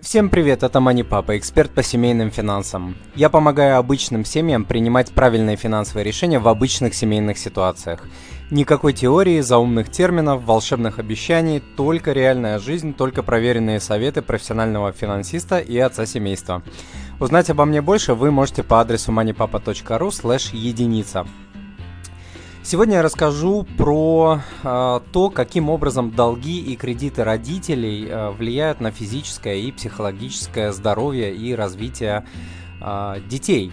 Всем привет, это Мани Папа, эксперт по семейным финансам. Я помогаю обычным семьям принимать правильные финансовые решения в обычных семейных ситуациях. Никакой теории, заумных терминов, волшебных обещаний, только реальная жизнь, только проверенные советы профессионального финансиста и отца семейства. Узнать обо мне больше вы можете по адресу moneypapa.ru слэш единица. Сегодня я расскажу про э, то, каким образом долги и кредиты родителей э, влияют на физическое и психологическое здоровье и развитие э, детей.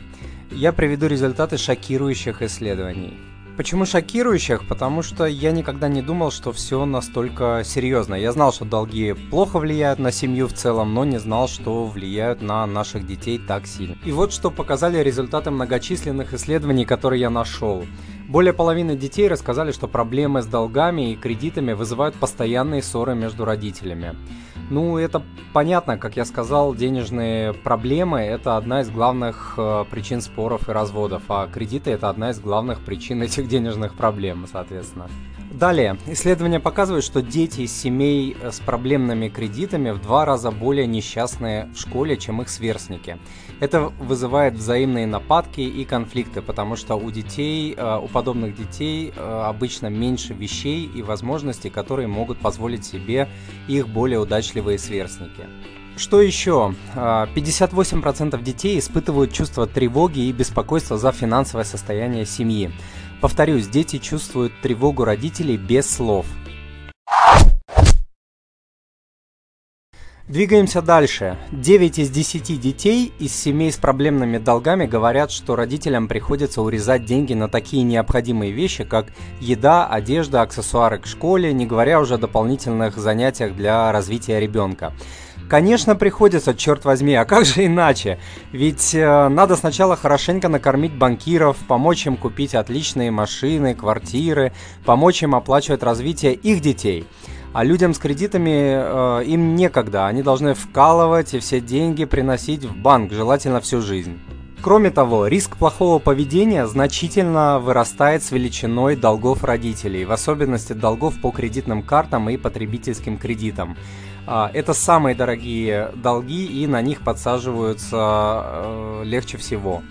Я приведу результаты шокирующих исследований. Почему шокирующих? Потому что я никогда не думал, что все настолько серьезно. Я знал, что долги плохо влияют на семью в целом, но не знал, что влияют на наших детей так сильно. И вот что показали результаты многочисленных исследований, которые я нашел. Более половины детей рассказали, что проблемы с долгами и кредитами вызывают постоянные ссоры между родителями. Ну, это понятно, как я сказал, денежные проблемы – это одна из главных э, причин споров и разводов, а кредиты – это одна из главных причин этих денежных проблем, соответственно. Далее, исследования показывают, что дети из семей э, с проблемными кредитами в два раза более несчастные в школе, чем их сверстники. Это вызывает взаимные нападки и конфликты, потому что у детей, э, у подобных детей э, обычно меньше вещей и возможностей, которые могут позволить себе их более удачливые сверстники. Что еще? 58% детей испытывают чувство тревоги и беспокойства за финансовое состояние семьи. Повторюсь, дети чувствуют тревогу родителей без слов. Двигаемся дальше. 9 из 10 детей из семей с проблемными долгами говорят, что родителям приходится урезать деньги на такие необходимые вещи, как еда, одежда, аксессуары к школе, не говоря уже о дополнительных занятиях для развития ребенка. Конечно, приходится, черт возьми, а как же иначе? Ведь э, надо сначала хорошенько накормить банкиров, помочь им купить отличные машины, квартиры, помочь им оплачивать развитие их детей. А людям с кредитами э, им некогда, они должны вкалывать и все деньги приносить в банк, желательно всю жизнь. Кроме того, риск плохого поведения значительно вырастает с величиной долгов родителей, в особенности долгов по кредитным картам и потребительским кредитам. А, это самые дорогие долги, и на них подсаживаются э, легче всего.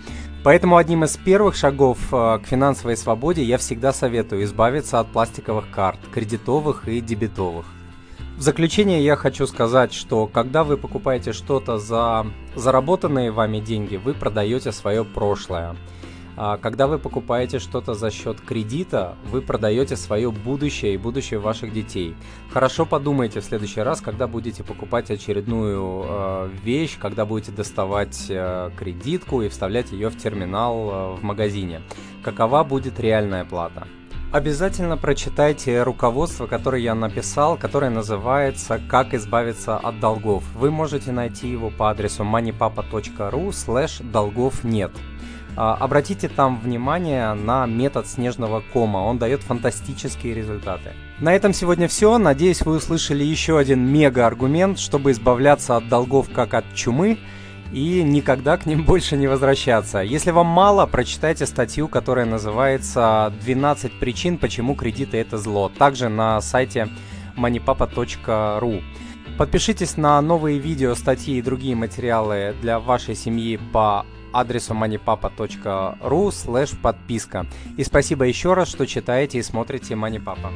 Поэтому одним из первых шагов э, к финансовой свободе я всегда советую избавиться от пластиковых карт, кредитовых и дебетовых. В заключение я хочу сказать, что когда вы покупаете что-то за заработанные вами деньги, вы продаете свое прошлое. А когда вы покупаете что-то за счет кредита, вы продаете свое будущее и будущее ваших детей. Хорошо подумайте в следующий раз, когда будете покупать очередную э, вещь, когда будете доставать э, кредитку и вставлять ее в терминал в магазине. Какова будет реальная плата? Обязательно прочитайте руководство, которое я написал, которое называется «Как избавиться от долгов». Вы можете найти его по адресу moneypapa.ru слэш долгов нет. А, обратите там внимание на метод снежного кома, он дает фантастические результаты. На этом сегодня все. Надеюсь, вы услышали еще один мега-аргумент, чтобы избавляться от долгов как от чумы и никогда к ним больше не возвращаться. Если вам мало, прочитайте статью, которая называется «12 причин, почему кредиты это зло», также на сайте moneypapa.ru. Подпишитесь на новые видео, статьи и другие материалы для вашей семьи по адресу moneypapa.ru слэш подписка. И спасибо еще раз, что читаете и смотрите Papa.